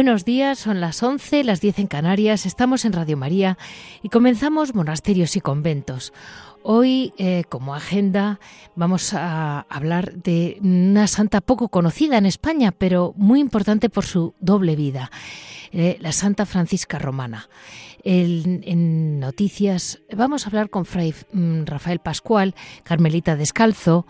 Buenos días, son las 11, las 10 en Canarias, estamos en Radio María y comenzamos Monasterios y Conventos. Hoy, eh, como agenda, vamos a hablar de una santa poco conocida en España, pero muy importante por su doble vida, eh, la Santa Francisca Romana en noticias vamos a hablar con Fray mm, Rafael Pascual, Carmelita Descalzo,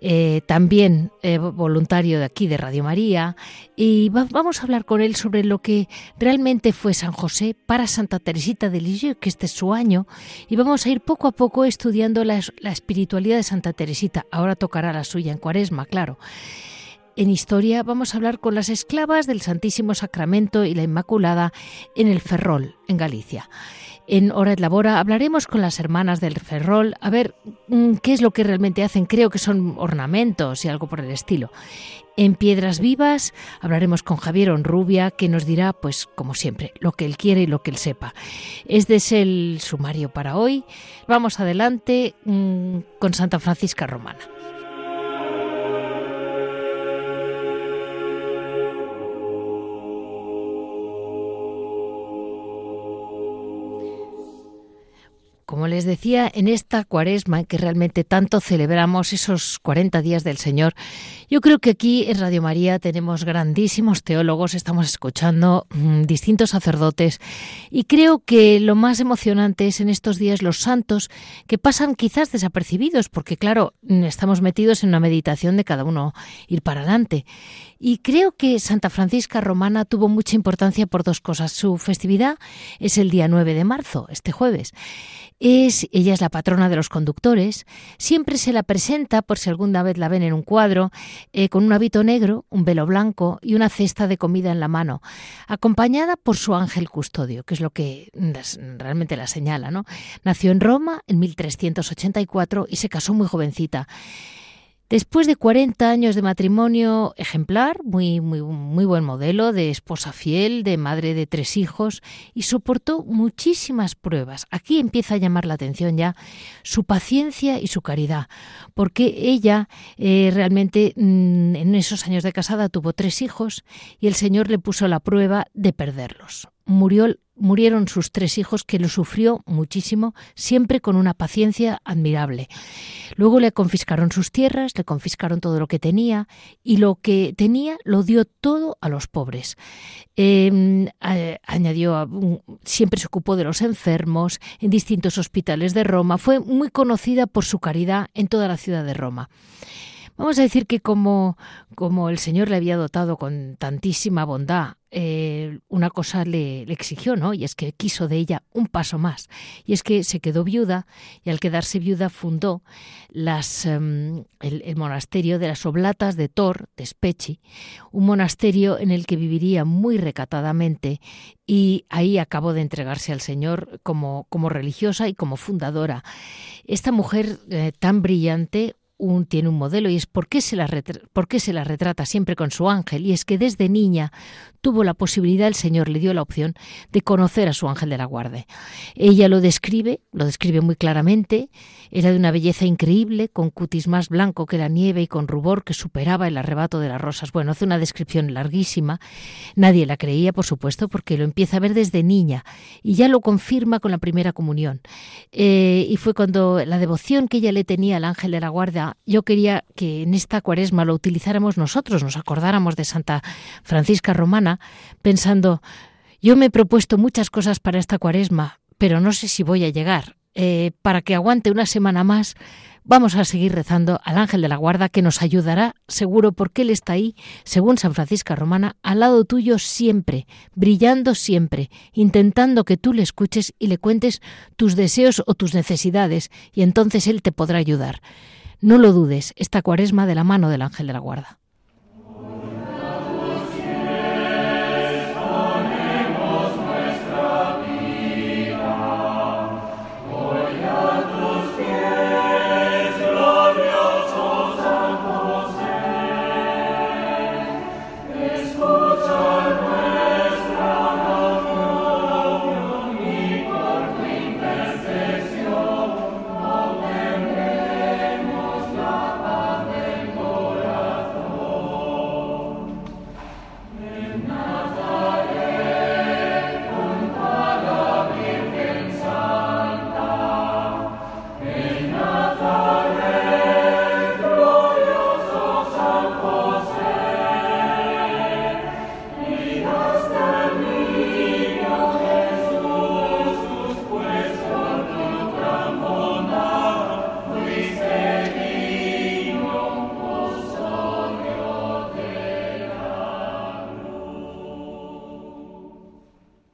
eh, también eh, voluntario de aquí de Radio María, y vamos a hablar con él sobre lo que realmente fue San José para Santa Teresita de Lisieux, que este es su año, y vamos a ir poco a poco estudiando la, la espiritualidad de Santa Teresita. Ahora tocará la suya en Cuaresma, claro. En historia vamos a hablar con las esclavas del Santísimo Sacramento y la Inmaculada en el Ferrol, en Galicia. En Hora de Labora hablaremos con las hermanas del Ferrol a ver mm, qué es lo que realmente hacen. Creo que son ornamentos y algo por el estilo. En Piedras Vivas hablaremos con Javier Onrubia, que nos dirá, pues como siempre, lo que él quiere y lo que él sepa. Este es el sumario para hoy. Vamos adelante mm, con Santa Francisca Romana. Como les decía, en esta cuaresma que realmente tanto celebramos esos 40 días del Señor, yo creo que aquí en Radio María tenemos grandísimos teólogos, estamos escuchando mm, distintos sacerdotes y creo que lo más emocionante es en estos días los santos que pasan quizás desapercibidos, porque claro, estamos metidos en una meditación de cada uno ir para adelante. Y creo que Santa Francisca Romana tuvo mucha importancia por dos cosas. Su festividad es el día 9 de marzo, este jueves. Es, ella es la patrona de los conductores. Siempre se la presenta, por si alguna vez la ven en un cuadro, eh, con un hábito negro, un velo blanco y una cesta de comida en la mano, acompañada por su ángel custodio, que es lo que realmente la señala. ¿no? Nació en Roma en 1384 y se casó muy jovencita. Después de 40 años de matrimonio ejemplar, muy, muy, muy buen modelo, de esposa fiel, de madre de tres hijos, y soportó muchísimas pruebas. Aquí empieza a llamar la atención ya su paciencia y su caridad, porque ella eh, realmente mm, en esos años de casada tuvo tres hijos y el Señor le puso la prueba de perderlos. Murió murieron sus tres hijos, que lo sufrió muchísimo, siempre con una paciencia admirable. Luego le confiscaron sus tierras, le confiscaron todo lo que tenía y lo que tenía lo dio todo a los pobres. Em, añadió, siempre se ocupó de los enfermos en distintos hospitales de Roma. Fue muy conocida por su caridad en toda la ciudad de Roma. Vamos a decir que como, como el Señor le había dotado con tantísima bondad eh, una cosa le, exigió, ¿no? Y es que quiso de ella un paso más. Y es que se quedó viuda y al quedarse viuda fundó las, em, el, monasterio de las Oblatas de Tor, de Specchi, un monasterio en el que viviría muy recatadamente y ahí acabó de entregarse al Señor como, como religiosa y como fundadora. Esta mujer eh, tan brillante, tiene un modelo y es por qué, se la por qué se la retrata siempre con su ángel. Y es que desde niña tuvo la posibilidad, el Señor le dio la opción de conocer a su ángel de la guardia. Ella lo describe, lo describe muy claramente, era de una belleza increíble, con cutis más blanco que la nieve y con rubor que superaba el arrebato de las rosas. Bueno, hace una descripción larguísima. Nadie la creía, por supuesto, porque lo empieza a ver desde niña y ya lo confirma con la primera comunión. Eh, y fue cuando la devoción que ella le tenía al ángel de la guardia yo quería que en esta cuaresma lo utilizáramos nosotros, nos acordáramos de Santa Francisca Romana, pensando, yo me he propuesto muchas cosas para esta cuaresma, pero no sé si voy a llegar. Eh, para que aguante una semana más, vamos a seguir rezando al ángel de la guarda que nos ayudará seguro porque Él está ahí, según San Francisco Romana, al lado tuyo siempre, brillando siempre, intentando que tú le escuches y le cuentes tus deseos o tus necesidades y entonces Él te podrá ayudar. No lo dudes, esta cuaresma de la mano del ángel de la guarda.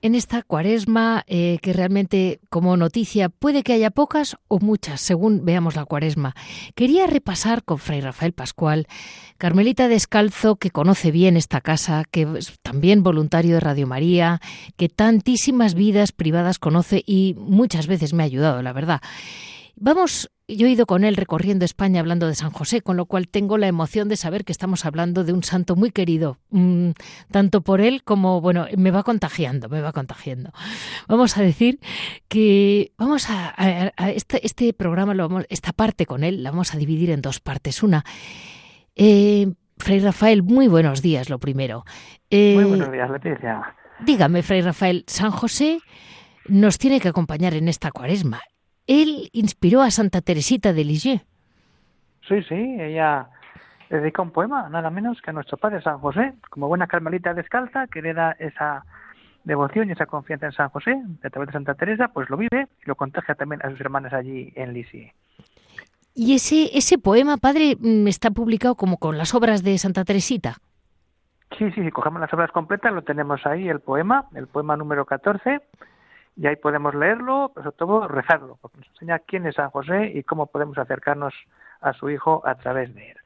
En esta cuaresma eh, que realmente como noticia puede que haya pocas o muchas, según veamos la cuaresma. Quería repasar con Fray Rafael Pascual, Carmelita Descalzo, que conoce bien esta casa, que es también voluntario de Radio María, que tantísimas vidas privadas conoce y muchas veces me ha ayudado, la verdad. Vamos yo he ido con él recorriendo España hablando de San José, con lo cual tengo la emoción de saber que estamos hablando de un santo muy querido, mm, tanto por él como, bueno, me va contagiando, me va contagiando. Vamos a decir que vamos a, este, este, programa, lo vamos, esta parte con él, la vamos a dividir en dos partes. Una, eh, Fray Rafael, muy buenos días, lo primero. Eh, muy buenos días, Leticia. Dígame, Fray Rafael, San José nos tiene que acompañar en esta cuaresma él inspiró a Santa Teresita de Lisieux. Sí, sí, ella dedica un poema, nada menos que a nuestro padre San José, como buena carmelita descalza, que da esa devoción y esa confianza en San José, a través de Santa Teresa, pues lo vive y lo contagia también a sus hermanas allí en Lisieux. ¿Y ese, ese poema, padre, mm, está publicado como con las obras de Santa Teresita? Sí, sí, si cogemos las obras completas, lo tenemos ahí, el poema, el poema número 14, y ahí podemos leerlo, pero sobre todo rezarlo, porque nos enseña quién es San José y cómo podemos acercarnos a su hijo a través de él.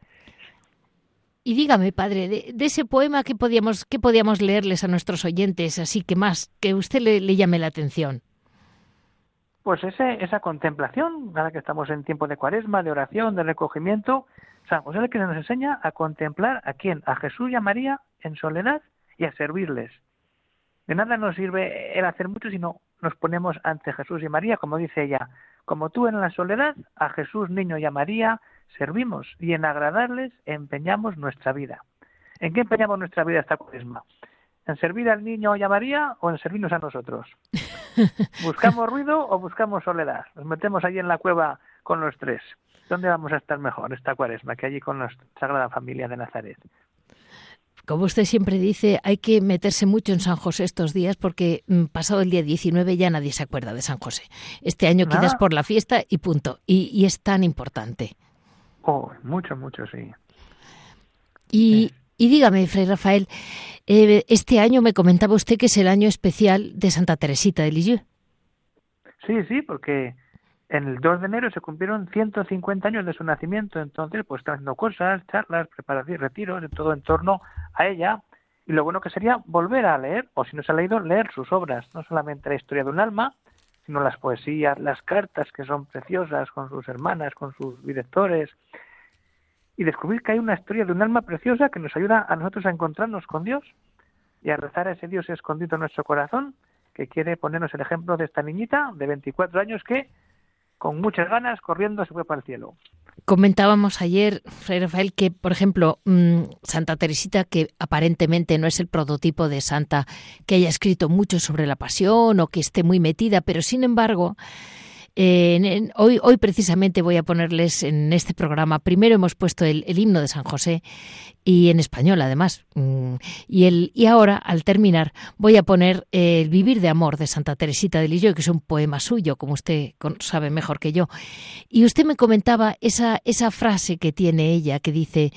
Y dígame, padre, de, ese poema, ¿qué podíamos, ¿qué podíamos leerles a nuestros oyentes, así que más, que usted le, llame la atención? Pues ese, esa contemplación, ahora que estamos en tiempo de cuaresma, de oración, de recogimiento, San José es el que nos enseña a contemplar a quién, a Jesús y a María en soledad y a servirles. De nada nos sirve el hacer mucho, sino nos ponemos ante Jesús y María, como dice ella, como tú en la soledad, a Jesús, niño y a María servimos y en agradarles empeñamos nuestra vida. ¿En qué empeñamos nuestra vida esta cuaresma? ¿En servir al niño y a María o en servirnos a nosotros? ¿Buscamos ruido o buscamos soledad? Nos metemos allí en la cueva con los tres. ¿Dónde vamos a estar mejor esta cuaresma que allí con la Sagrada Familia de Nazaret? Como usted siempre dice, hay que meterse mucho en San José estos días porque mm, pasado el día 19 ya nadie se acuerda de San José. Este año quizás por la fiesta y punto. Y, es tan importante. Oh, mucho, mucho, sí. Y, dígame, Fray Rafael, eh, este año me comentaba usted que es el año especial de Santa Teresita de Lisieux. Sí, sí, porque en el 2 de enero se cumplieron 150 años de su nacimiento, entonces pues están haciendo cosas, charlas, preparaciones, retiros, todo en torno a ella. Y lo bueno que sería volver a leer, o si no se ha leído, leer sus obras, no solamente la historia de un alma, sino las poesías, las cartas que son preciosas con sus hermanas, con sus directores, y descubrir que hay una historia de un alma preciosa que nos ayuda a nosotros a encontrarnos con Dios y a rezar a ese Dios escondido en nuestro corazón, que quiere ponernos el ejemplo de esta niñita de 24 años que con muchas ganas, corriendo, se fue para el cielo. Comentábamos ayer, Fray Rafael, que, por ejemplo, mm, Santa Teresita, que aparentemente no es el prototipo de santa que haya escrito mucho sobre la pasión o que esté muy metida, pero sin embargo, hoy, hoy precisamente voy a ponerles en este programa, primero hemos puesto el, himno de San José y en español además. Mm, y, el, y ahora, al terminar, voy a poner el Vivir de Amor de Santa Teresita de Lillo, que es un poema suyo, como usted sabe mejor que yo. Y usted me comentaba esa, esa frase que tiene ella, que dice,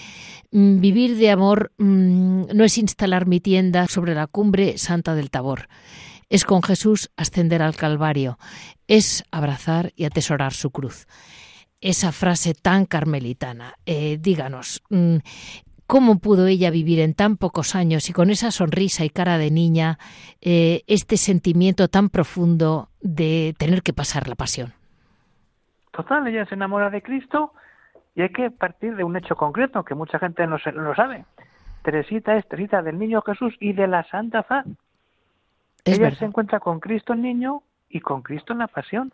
mm, Vivir de amor mm, no es instalar mi tienda sobre la cumbre santa del Tabor es con Jesús ascender al Calvario, es abrazar y atesorar su cruz. Esa frase tan carmelitana, eh, díganos, mm, ¿cómo pudo ella vivir en tan pocos años y con esa sonrisa y cara de niña eh, este sentimiento tan profundo de tener que pasar la pasión? Total, ella se enamora de Cristo y hay que partir de un hecho concreto que mucha gente no, no lo sabe. Teresita es Teresita del Niño Jesús y de la Santa Faz. Ella se encuentra con Cristo el niño y con Cristo en la pasión.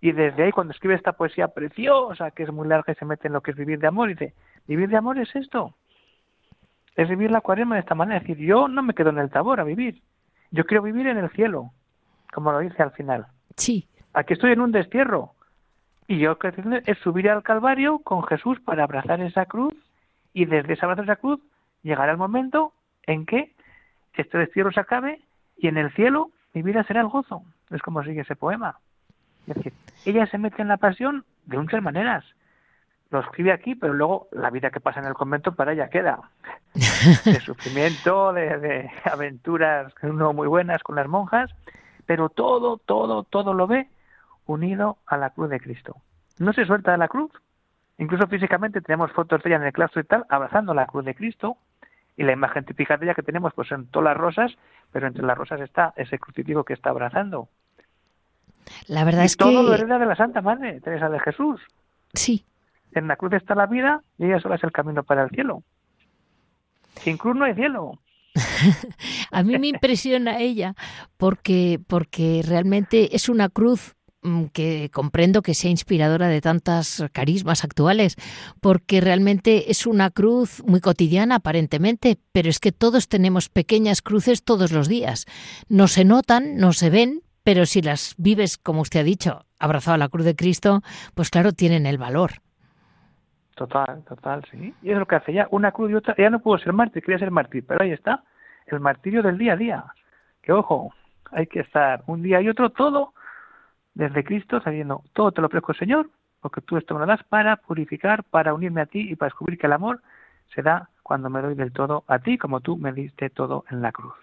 Y desde ahí, cuando escribe esta poesía preciosa, que es muy larga y se mete en lo que es vivir de amor, dice, vivir de amor es esto. Es vivir la cuaresma de esta manera. Es decir, yo no me quedo en el tabor a vivir. Yo quiero vivir en el cielo, como lo dice al final. Sí. Aquí estoy en un destierro. Y yo es subir al Calvario con Jesús para abrazar esa cruz y desde ese abrazo de esa cruz llegará el momento en que este destierro se acabe y en el cielo mi vida será el gozo. Es como sigue ese poema. Es decir, ella se mete en la pasión de muchas maneras. Lo escribe aquí, pero luego la vida que pasa en el convento para ella queda. De sufrimiento, de, de aventuras no muy buenas con las monjas, pero todo, todo, todo lo ve unido a la cruz de Cristo. No se suelta de la cruz. Incluso físicamente tenemos fotos de ella en el claustro y tal, abrazando la cruz de Cristo, y la imagen típica de ella que tenemos pues en todas las rosas, pero entre las rosas está ese crucifijo que está abrazando. La verdad es todo que... todo lo hereda de la Santa Madre, Teresa de Jesús. Sí. En la cruz está la vida y ella sola es el camino para el cielo. Sin cruz no hay cielo. a mí me impresiona ella porque porque realmente es una cruz que comprendo que sea inspiradora de tantas carismas actuales, porque realmente es una cruz muy cotidiana aparentemente, pero es que todos tenemos pequeñas cruces todos los días. No se notan, no se ven, pero si las vives, como usted ha dicho, abrazado a la cruz de Cristo, pues claro, tienen el valor. Total, total, sí. Y es lo que hace ya una cruz y otra. Ya no pudo ser mártir, quería ser mártir, pero ahí está, el martirio del día a día. Que ojo, hay que estar un día y otro todo desde Cristo, sabiendo, todo te lo ofrezco, Señor, porque tú esto me lo das para purificar, para unirme a ti y para descubrir que el amor se da cuando me doy del todo a ti, como tú me diste todo en la cruz.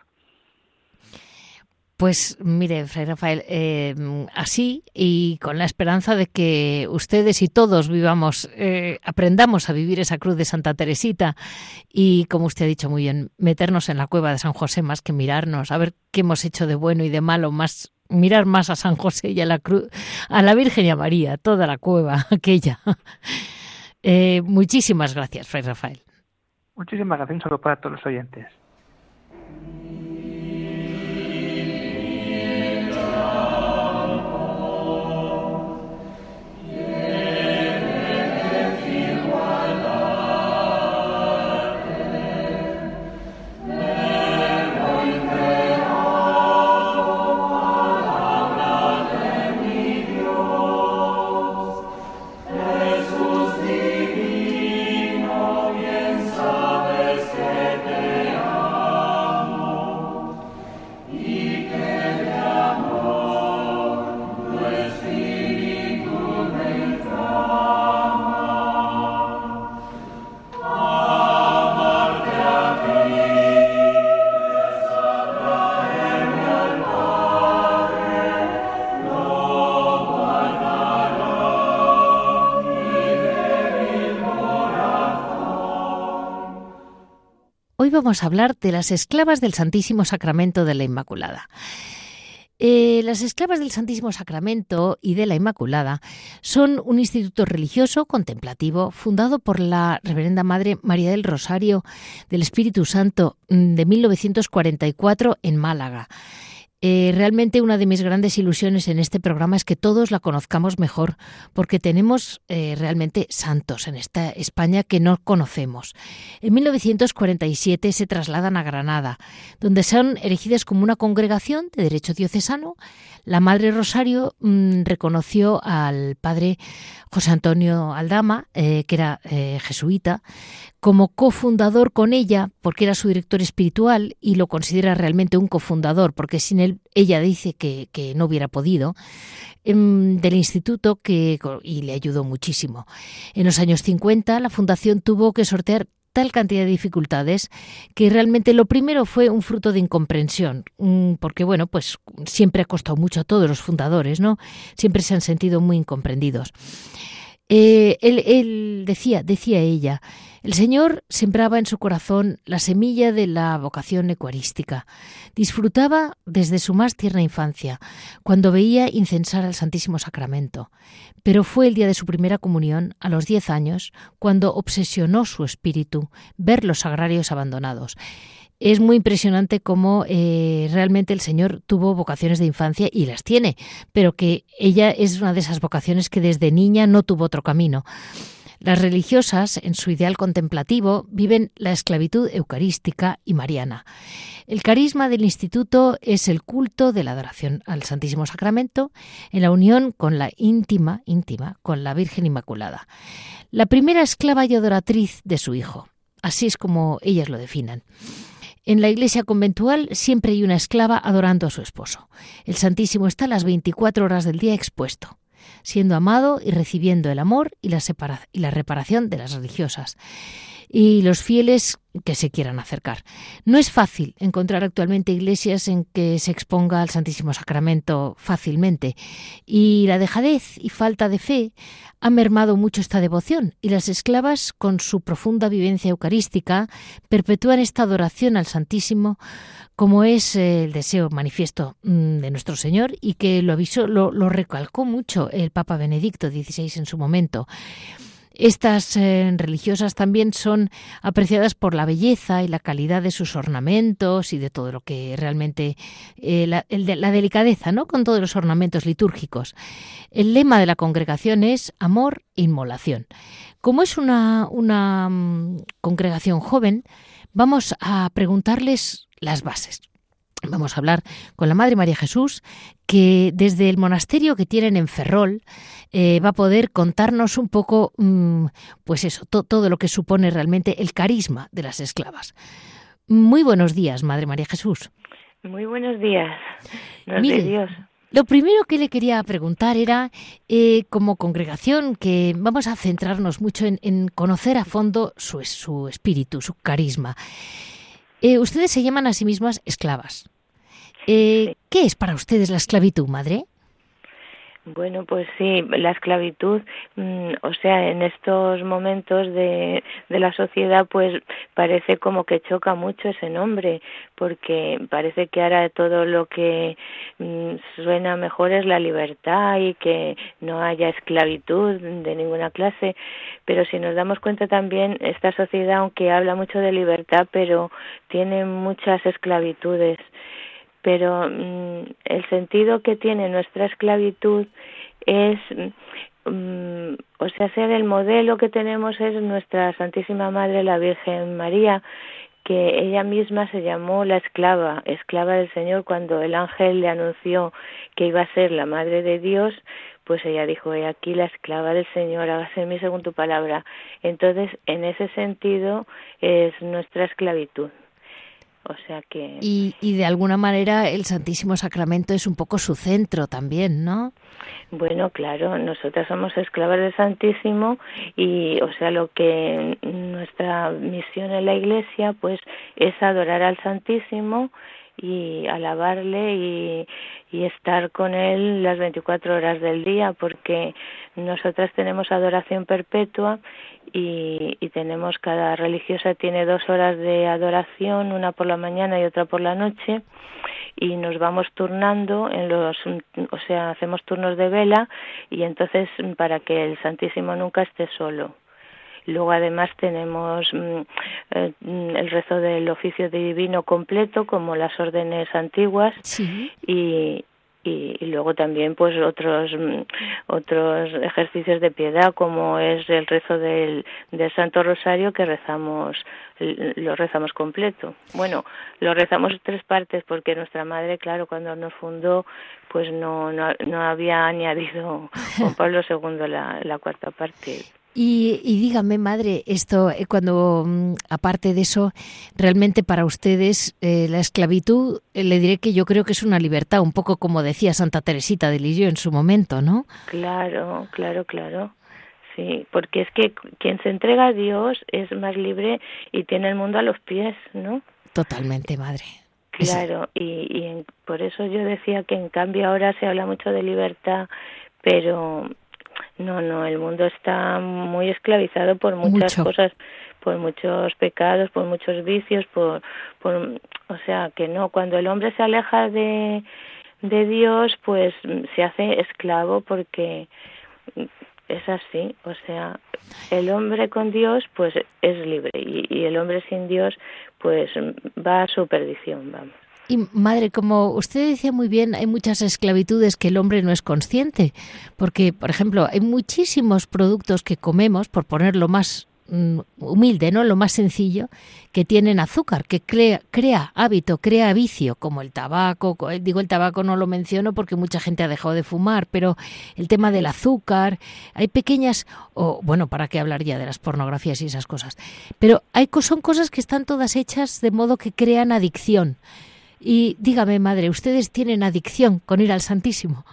Pues mire, Fray Rafael, eh, así y con la esperanza de que ustedes y todos vivamos, eh, aprendamos a vivir esa cruz de Santa Teresita y, como usted ha dicho muy bien, meternos en la cueva de San José más que mirarnos, a ver qué hemos hecho de bueno y de malo, más mirar más a San José y a la cruz, a la Virgen y a María, toda la cueva aquella. Eh, muchísimas gracias, Fray Rafael. Muchísimas gracias, solo para todos los oyentes. Vamos a hablar de las esclavas del Santísimo Sacramento de la Inmaculada. Eh, las esclavas del Santísimo Sacramento y de la Inmaculada son un instituto religioso contemplativo fundado por la Reverenda Madre María del Rosario del Espíritu Santo de 1944 en Málaga. Eh, realmente una de mis grandes ilusiones en este programa es que todos la conozcamos mejor, porque tenemos eh, realmente santos en esta España que no conocemos. En 1947 se trasladan a Granada, donde son erigidas como una congregación de derecho diocesano. La Madre Rosario mm, reconoció al padre José Antonio Aldama, eh, que era jesuita, como cofundador con ella, porque era su director espiritual y lo considera realmente un cofundador, porque sin él ella dice que, no hubiera podido, em, del instituto que, y le ayudó muchísimo. En los años 50 la fundación tuvo que sortear tal cantidad de dificultades que realmente lo primero fue un fruto de incomprensión, mm, porque bueno, pues siempre ha costado mucho a todos los fundadores, ¿no? Siempre se han sentido muy incomprendidos. Eh, él, decía, decía ella, el Señor sembraba en su corazón la semilla de la vocación ecuarística. Disfrutaba desde su más tierna infancia, cuando veía incensar al Santísimo Sacramento. Pero fue el día de su primera comunión, a los diez años, cuando obsesionó su espíritu ver los sagrarios abandonados es muy impresionante cómo eh, realmente el Señor tuvo vocaciones de infancia y las tiene, pero que ella es una de esas vocaciones que desde niña no tuvo otro camino. Las religiosas, en su ideal contemplativo, viven la esclavitud eucarística y mariana. El carisma del instituto es el culto de la adoración al Santísimo Sacramento en la unión con la íntima, íntima, con la Virgen Inmaculada. La primera esclava y adoratriz de su hijo. Así es como ellas lo definan. En la iglesia conventual siempre hay una esclava adorando a su esposo. El Santísimo está las 24 horas del día expuesto, siendo amado y recibiendo el amor y la, y la reparación de las religiosas y los fieles que se quieran acercar. No es fácil encontrar actualmente iglesias en que se exponga al Santísimo Sacramento fácilmente y la dejadez y falta de fe ha mermado mucho esta devoción y las esclavas con su profunda vivencia eucarística perpetúan esta adoración al Santísimo como es el deseo manifiesto mm, de nuestro Señor y que lo avisó, lo, lo recalcó mucho el Papa Benedicto XVI en su momento. Estas eh, religiosas también son apreciadas por la belleza y la calidad de sus ornamentos y de todo lo que realmente eh, la, delicadeza, ¿no? Con todos los ornamentos litúrgicos. El lema de la congregación es amor inmolación. Como es una, una mm, congregación joven, vamos a preguntarles las bases. Vamos a hablar con la Madre María Jesús, que desde el monasterio que tienen en Ferrol eh, va a poder contarnos un poco, mm, pues eso, todo lo que supone realmente el carisma de las esclavas. Muy buenos días, Madre María Jesús. Muy buenos días. Dios. Lo primero que le quería preguntar era, eh, como congregación, que vamos a centrarnos mucho en, conocer a fondo su, su espíritu, su carisma. Eh, ustedes se llaman a sí mismas esclavas. Eh, ¿Qué es para ustedes la esclavitud, madre? Bueno, pues sí, la esclavitud, mm, o sea, en estos momentos de, la sociedad, pues parece como que choca mucho ese nombre, porque parece que ahora todo lo que mm, suena mejor es la libertad y que no haya esclavitud de ninguna clase, pero si nos damos cuenta también, esta sociedad, aunque habla mucho de libertad, pero tiene muchas esclavitudes pero mm, el sentido que tiene nuestra esclavitud es mm, o sea, sea el modelo que tenemos es nuestra Santísima Madre la Virgen María, que ella misma se llamó la esclava, esclava del Señor, cuando el ángel le anunció que iba a ser la Madre de Dios, pues ella dijo, he aquí la esclava del Señor, hágase en mí según tu palabra. Entonces, en ese sentido, es nuestra esclavitud. O sea que... Y, y de alguna manera el Santísimo Sacramento es un poco su centro también, ¿no? Bueno, claro, nosotras somos esclavas del Santísimo y, o sea, lo que nuestra misión en la Iglesia, pues, es adorar al Santísimo y alabarle y, y estar con él las 24 horas del día porque nosotras tenemos adoración perpetua y, y, tenemos cada religiosa tiene dos horas de adoración una por la mañana y otra por la noche y nos vamos turnando en los o sea hacemos turnos de vela y entonces para que el Santísimo nunca esté solo Luego además tenemos mm, eh, el rezo del oficio divino completo como las órdenes antiguas. Y, y, luego también pues otros mm, otros ejercicios de piedad como es el rezo del, del Santo Rosario que rezamos lo rezamos completo. Bueno lo rezamos tres partes porque nuestra madre claro cuando nos fundó pues no no, no había añadido Juan Pablo II la, la cuarta parte y, dígame, madre, esto, eh, cuando, mm, aparte de eso, realmente para ustedes eh, la esclavitud, eh, le diré que yo creo que es una libertad, un poco como decía Santa Teresita de Lisieux en su momento, ¿no? Claro, claro, claro. Sí, porque es que quien se entrega a Dios es más libre y tiene el mundo a los pies, ¿no? Totalmente, madre. Claro, y, y por eso yo decía que en cambio ahora se habla mucho de libertad, pero no, no, el mundo está muy esclavizado por muchas cosas, por muchos pecados, por muchos vicios, por, por, o sea, que no, cuando el hombre se aleja de, de Dios, pues se hace esclavo porque es así, o sea, el hombre con Dios, pues es libre y, y el hombre sin Dios, pues va a su perdición, vamos. Y madre, como usted decía muy bien, hay muchas esclavitudes que el hombre no es consciente, porque, por ejemplo, hay muchísimos productos que comemos, por ponerlo más mm, humilde, ¿no? Lo más sencillo, que tienen azúcar, que crea, crea hábito, crea vicio, como el tabaco. Eh, digo el tabaco no lo menciono porque mucha gente ha dejado de fumar, pero el tema del azúcar, hay pequeñas, o bueno, para qué hablar ya de las pornografías y esas cosas, pero hay son cosas que están todas hechas de modo que crean adicción. Y dígame, madre, ¿ustedes tienen adicción con ir al Santísimo?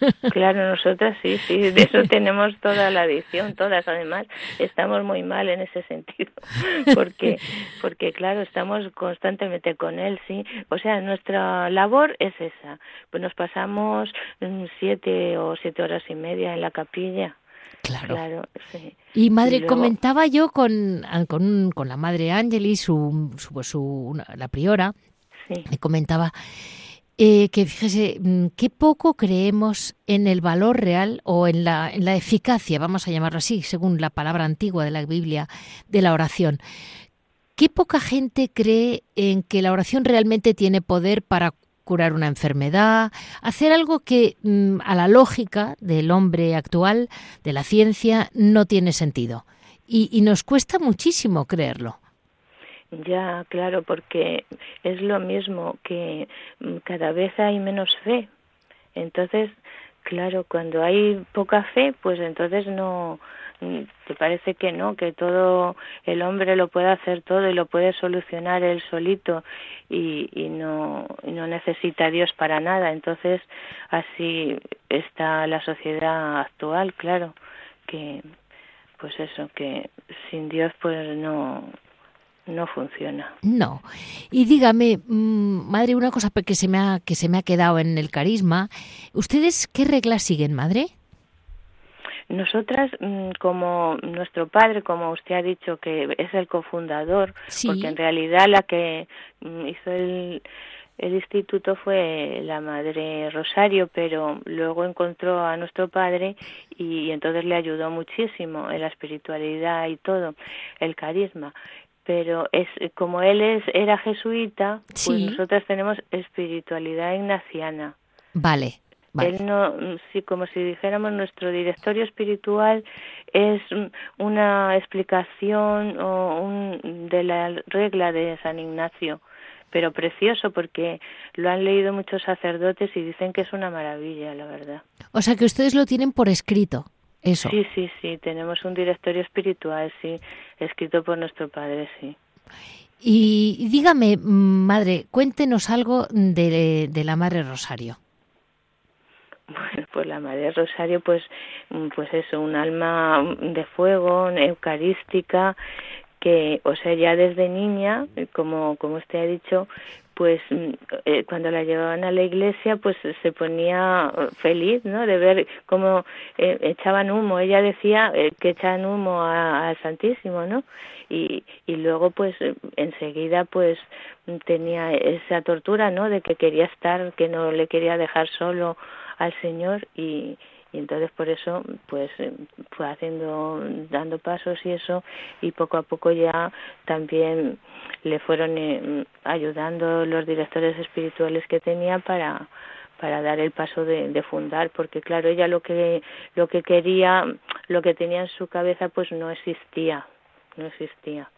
Claro, nosotras sí, sí, de eso tenemos toda la adicción, todas además estamos muy mal en ese sentido, porque, porque claro, estamos constantemente con él, sí, o sea, nuestra labor es esa, pues nos pasamos mm, siete o siete horas y media en la capilla, Claro. sí. Y madre, comentaba yo con, con, con, la madre Ángelis, su, su, su, la priora, me comentaba eh, que fíjese, mm, qué poco creemos en el valor real o en la, en la eficacia, vamos a llamarlo así, según la palabra antigua de la Biblia, de la oración. Qué poca gente cree en que la oración realmente tiene poder para curar una enfermedad, hacer algo que mm, a la lógica del hombre actual, de la ciencia, no tiene sentido. y nos cuesta muchísimo creerlo. Ya, claro, porque es lo mismo que mm, cada vez hay menos fe. Entonces, claro, cuando hay poca fe, pues entonces no mm, te parece que no, que todo el hombre lo puede hacer todo y lo puede solucionar él solito y, y no y no necesita a Dios para nada. Entonces, así está la sociedad actual, claro, que pues eso, que sin Dios pues no no funciona. No. Y dígame, mm, madre, una cosa que se me ha que se me ha quedado en el carisma. ¿Ustedes qué reglas siguen, madre? Nosotras, mm, como nuestro padre, como usted ha dicho, que es el cofundador, porque en realidad la que mm, hizo el, el instituto fue la madre Rosario, pero luego encontró a nuestro padre y, entonces le ayudó muchísimo en la espiritualidad y todo, el carisma pero es como él es era jesuita, pues nosotras tenemos espiritualidad ignaciana. Vale. Vale. Él no, sí, como si dijéramos nuestro directorio espiritual es una explicación o un, de la regla de San Ignacio, pero precioso porque lo han leído muchos sacerdotes y dicen que es una maravilla, la verdad. O sea que ustedes lo tienen por escrito. Eso. Sí, sí, sí, tenemos un directorio espiritual, sí, escrito por nuestro padre, sí. Y dígame, madre, cuéntenos algo de, de la Madre Rosario. Bueno, pues la Madre Rosario, pues, pues eso, un alma de fuego, eucarística, que, o sea, ya desde niña, como, como usted ha dicho, pues mm, eh, cuando la llevaban a la iglesia pues se ponía feliz no de ver cómo eh, echaban humo. Ella decía eh, que echaban humo al Santísimo no y y luego pues enseguida pues tenía esa tortura no de que quería estar que no le quería dejar solo al Señor y y entonces por eso pues eh, fue haciendo dando pasos y eso y poco a poco ya también le fueron eh, ayudando los directores espirituales que tenía para para dar el paso de, de, fundar porque claro ella lo que lo que quería lo que tenía en su cabeza pues no existía no existía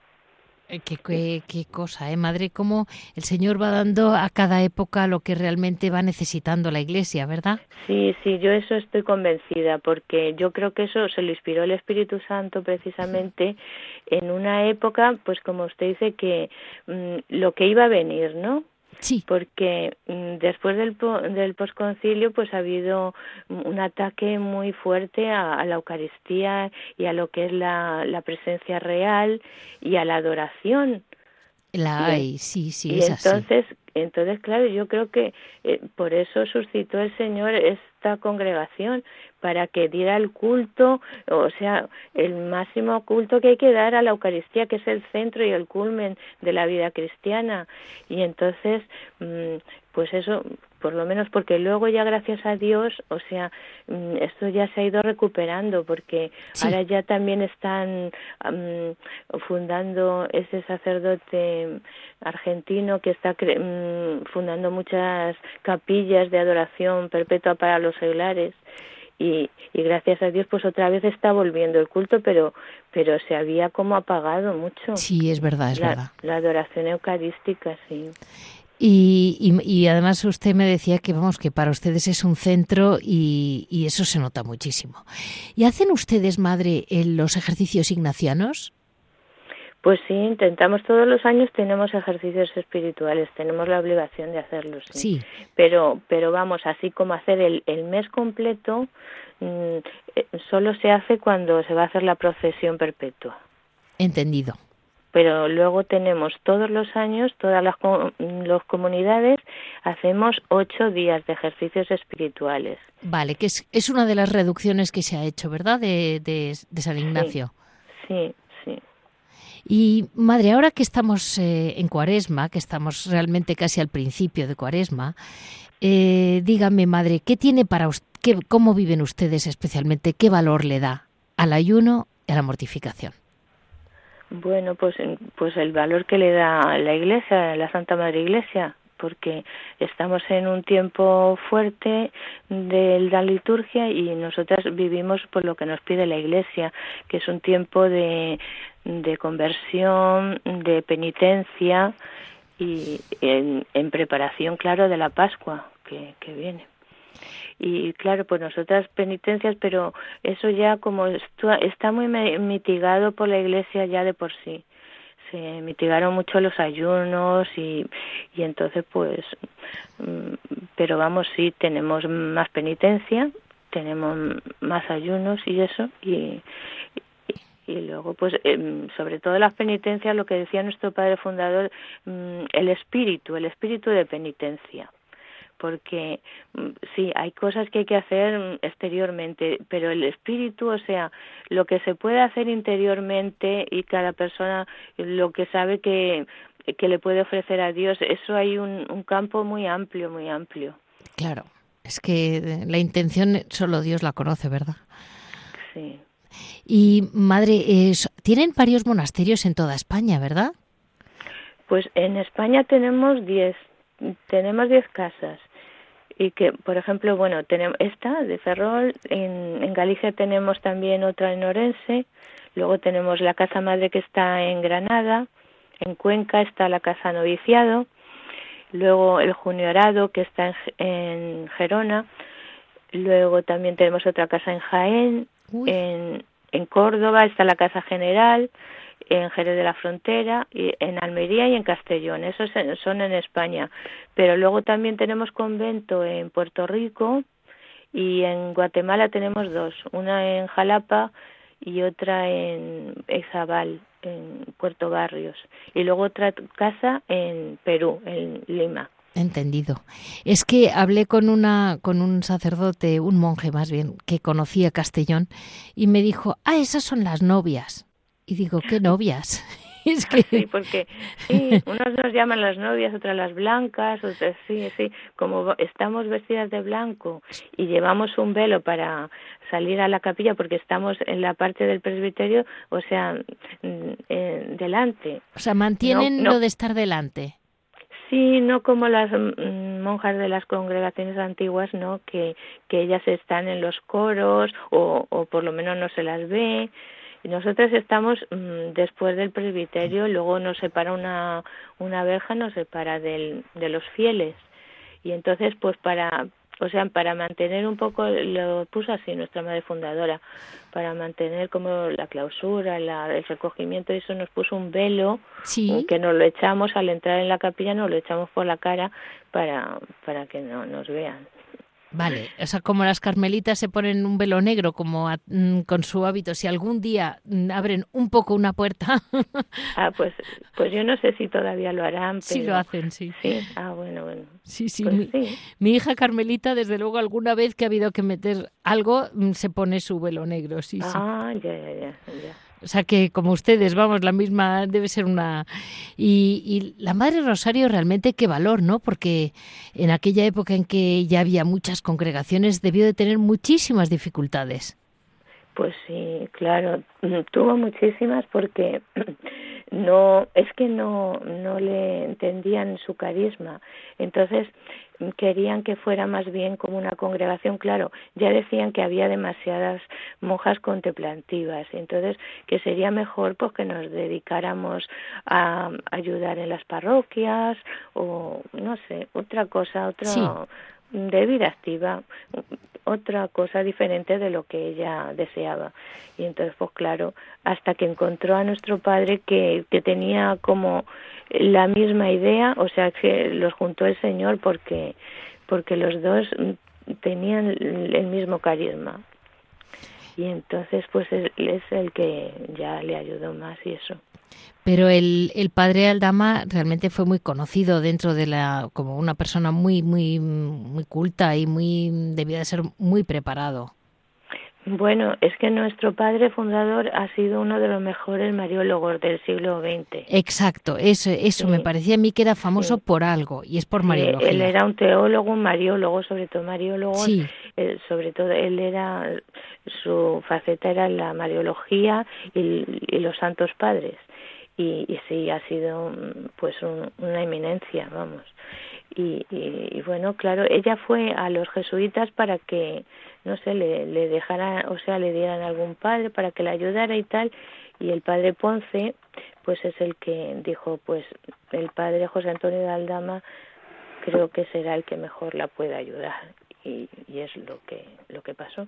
eh, Qué, cosa, ¿eh, madre? Cómo el Señor va dando a cada época lo que realmente va necesitando la Iglesia, ¿verdad? Sí, sí, yo eso estoy convencida, porque yo creo que eso se lo inspiró el Espíritu Santo precisamente en una época, pues como usted dice, que mmm, lo que iba a venir, ¿no? Sí. Porque mm, después del, del posconcilio pues ha habido un ataque muy fuerte a, a, la Eucaristía y a lo que es la, la presencia real y a la adoración. La hay, sí, sí, y es entonces, así. Entonces claro, yo creo que eh, por eso suscitó el Señor esta congregación para que diera el culto, o sea, el máximo culto que hay que dar a la Eucaristía, que es el centro y el culmen de la vida cristiana. Y entonces, pues eso, por lo menos porque luego ya gracias a Dios, o sea, esto ya se ha ido recuperando porque sí. ahora ya también están um, fundando ese sacerdote argentino que está um, fundando muchas capillas de adoración perpetua para los seglares. Y, y gracias a Dios pues otra vez está volviendo el culto pero pero se había como apagado mucho. Sí es verdad es la, verdad. la adoración eucarística sí y, y, y, además usted me decía que vamos que para ustedes es un centro y, y eso se nota muchísimo. ¿Y hacen ustedes, madre, los ejercicios ignacianos? Pues sí, intentamos todos los años, tenemos ejercicios espirituales, tenemos la obligación de hacerlos. Sí. sí. Pero, pero vamos, así como hacer el, el mes completo, mmm, solo se hace cuando se va a hacer la procesión perpetua. Entendido pero luego tenemos todos los años, todas las, las comunidades, hacemos ocho días de ejercicios espirituales. Vale, que es, es una de las reducciones que se ha hecho, ¿verdad?, de, de, de San Ignacio. Sí, sí. sí. Y madre, ahora que estamos eh, en Cuaresma, que estamos realmente casi al principio de Cuaresma, eh, dígame, madre, ¿qué tiene para usted, qué, cómo viven ustedes especialmente, qué valor le da al ayuno y a la mortificación? Bueno, pues, pues el valor que le da la Iglesia, la Santa Madre Iglesia, porque estamos en un tiempo fuerte de la liturgia y nosotras vivimos por lo que nos pide la Iglesia, que es un tiempo de, de conversión, de penitencia y en, en preparación, claro, de la Pascua que, que viene y claro, pues nosotras penitencias, pero eso ya como está muy mitigado por la Iglesia ya de por sí. Se mitigaron mucho los ayunos y, y entonces pues, pero vamos, sí, tenemos más penitencia, tenemos más ayunos y eso, y, y luego pues sobre todo las penitencias lo que decía nuestro padre fundador el espíritu el espíritu de penitencia porque sí, hay cosas que hay que hacer exteriormente, pero el espíritu, o sea, lo que se puede hacer interiormente y cada persona lo que sabe que, que le puede ofrecer a Dios, eso hay un, un campo muy amplio, muy amplio. Claro, es que la intención solo Dios la conoce, ¿verdad? Sí. Y madre, eh, tienen varios monasterios en toda España, ¿verdad? Pues en España tenemos diez, tenemos diez casas y que por ejemplo bueno tenemos esta de Ferrol en, en Galicia tenemos también otra en Orense luego tenemos la casa madre que está en Granada en Cuenca está la casa noviciado luego el juniorado que está en, en Gerona luego también tenemos otra casa en Jaén Uy. en en Córdoba está la casa general en Jerez de la Frontera, y en Almería y en Castellón. Esos son en España. Pero luego también tenemos convento en Puerto Rico y en Guatemala tenemos dos, una en Jalapa y otra en Exabal, en Puerto Barrios. Y luego otra casa en Perú, en Lima. Entendido. Es que hablé con una con un sacerdote, un monje más bien, que conocía Castellón y me dijo, "Ah, esas son las novias." Y digo, ¿qué novias? es que... Sí, porque sí, unos nos llaman las novias, otras las blancas, otras sí, sí, como estamos vestidas de blanco y llevamos un velo para salir a la capilla porque estamos en la parte del presbiterio, o sea, mm, delante. O sea, mantienen lo de estar delante. Sí, no como las mm, monjas de las congregaciones antiguas, ¿no? Que, que ellas están en los coros o, o por lo menos no se las ve. Y nosotros estamos mm, después del presbiterio, luego nos separa una, una verja, nos separa del, de los fieles. Y entonces, pues para, o sea, para mantener un poco, lo puso así nuestra madre fundadora, para mantener como la clausura, la, el recogimiento, eso nos puso un velo que nos lo echamos al entrar en la capilla, nos lo echamos por la cara para, para que no nos vean. Vale, o sea, como las carmelitas se ponen un velo negro como mm, con su hábito, si algún día mm, abren un poco una puerta. ah, pues, pues yo no sé si todavía lo harán. Pero... Sí lo hacen, sí. Sí, ah, bueno, bueno. Sí, sí, pues mi, mi, hija Carmelita, desde luego, alguna vez que ha habido que meter algo, mm, se pone su velo negro, sí, ah, ya, ya, ya. ya. O sea que como ustedes, vamos, la misma debe ser una... Y, la Madre Rosario realmente qué valor, ¿no? Porque en aquella época en que ya había muchas congregaciones debió de tener muchísimas dificultades. Pues sí, claro, tuvo muchísimas porque no es que no no le entendían su carisma. Entonces, querían que fuera más bien como una congregación, claro, ya decían que había demasiadas monjas contemplativas, entonces que sería mejor pues que nos dedicáramos a ayudar en las parroquias o no sé, otra cosa, otra de vida activa, otra cosa diferente de lo que ella deseaba. Y entonces, pues claro, hasta que encontró a nuestro padre que, que tenía como la misma idea, o sea, que los juntó el Señor porque, porque los dos tenían el mismo carisma. Y entonces, pues es, es el que ya le ayudó más y eso. Pero el, el padre Aldama realmente fue muy conocido dentro de la, como una persona muy, muy, muy culta y muy, debía de ser muy preparado. Bueno, es que nuestro padre fundador ha sido uno de los mejores mariólogos del siglo XX. Exacto, eso, eso me parecía a mí que era famoso por algo y es por mariología. él era un teólogo, un mariólogo, sobre todo mariólogo. Sí. Eh, sobre todo él era, su faceta era la mariología y, y los santos padres. Y, y sí ha sido mm, pues una eminencia vamos. Y, y, bueno claro ella fue a los jesuitas para que no sé le, le dejara o sea le dieran algún padre para que le ayudara y tal. Y el padre Ponce pues es el que dijo pues el padre José Antonio de Aldama creo que será el que mejor la pueda ayudar y, y es lo que lo que pasó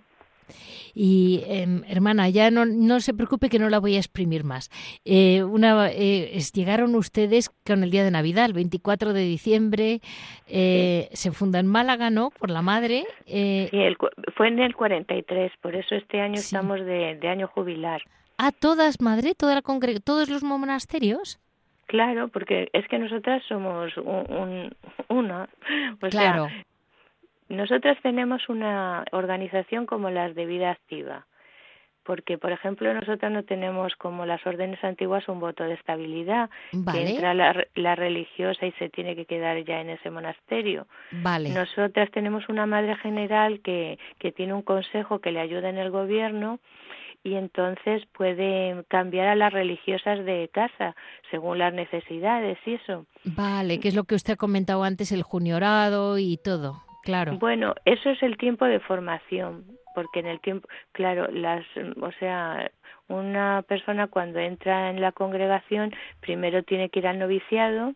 y em, hermana, ya no, no se preocupe que no la voy a exprimir más. Eh, una, eh, llegaron ustedes con el día de Navidad, el 24 de diciembre, eh, se funda en Málaga, ¿no? Por la madre. sí, fue en el 43, por eso este año estamos de, año jubilar. ¿A todas, madre? ¿Toda la ¿Todos los monasterios? Claro, porque es que nosotras somos un, una. O claro. Nosotras tenemos una organización como las de vida activa, porque, por ejemplo, nosotras no tenemos como las órdenes antiguas un voto de estabilidad, que entra la, religiosa y se tiene que quedar ya en ese monasterio. Vale. Nosotras tenemos una madre general que, que tiene un consejo que le ayuda en el gobierno y entonces puede cambiar a las religiosas de casa según las necesidades y eso. Vale, que es lo que usted ha comentado antes, el juniorado y todo. Bueno, eso es el tiempo de formación, porque en el tiempo, claro, las, o sea, una persona cuando entra en la congregación primero tiene que ir al noviciado,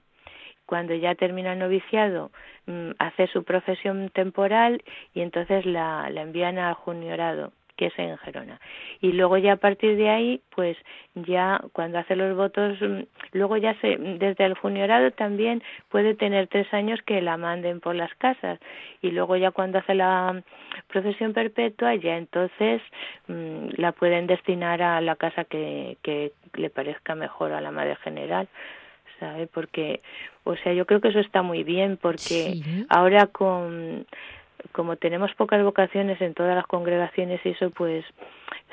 cuando ya termina el noviciado mm, hace su profesión temporal y entonces la, la envían al juniorado que es en Gerona. Y luego ya a partir de ahí, pues ya cuando hace los votos, mm, luego ya se, desde el juniorado también puede tener tres años que la manden por las casas. Y luego ya cuando hace la profesión perpetua, ya entonces mm, la pueden destinar a la casa que, que le parezca mejor a la madre general. ¿sabe? Porque, o sea, yo creo que eso está muy bien porque ahora con como tenemos pocas vocaciones en todas las congregaciones y eso pues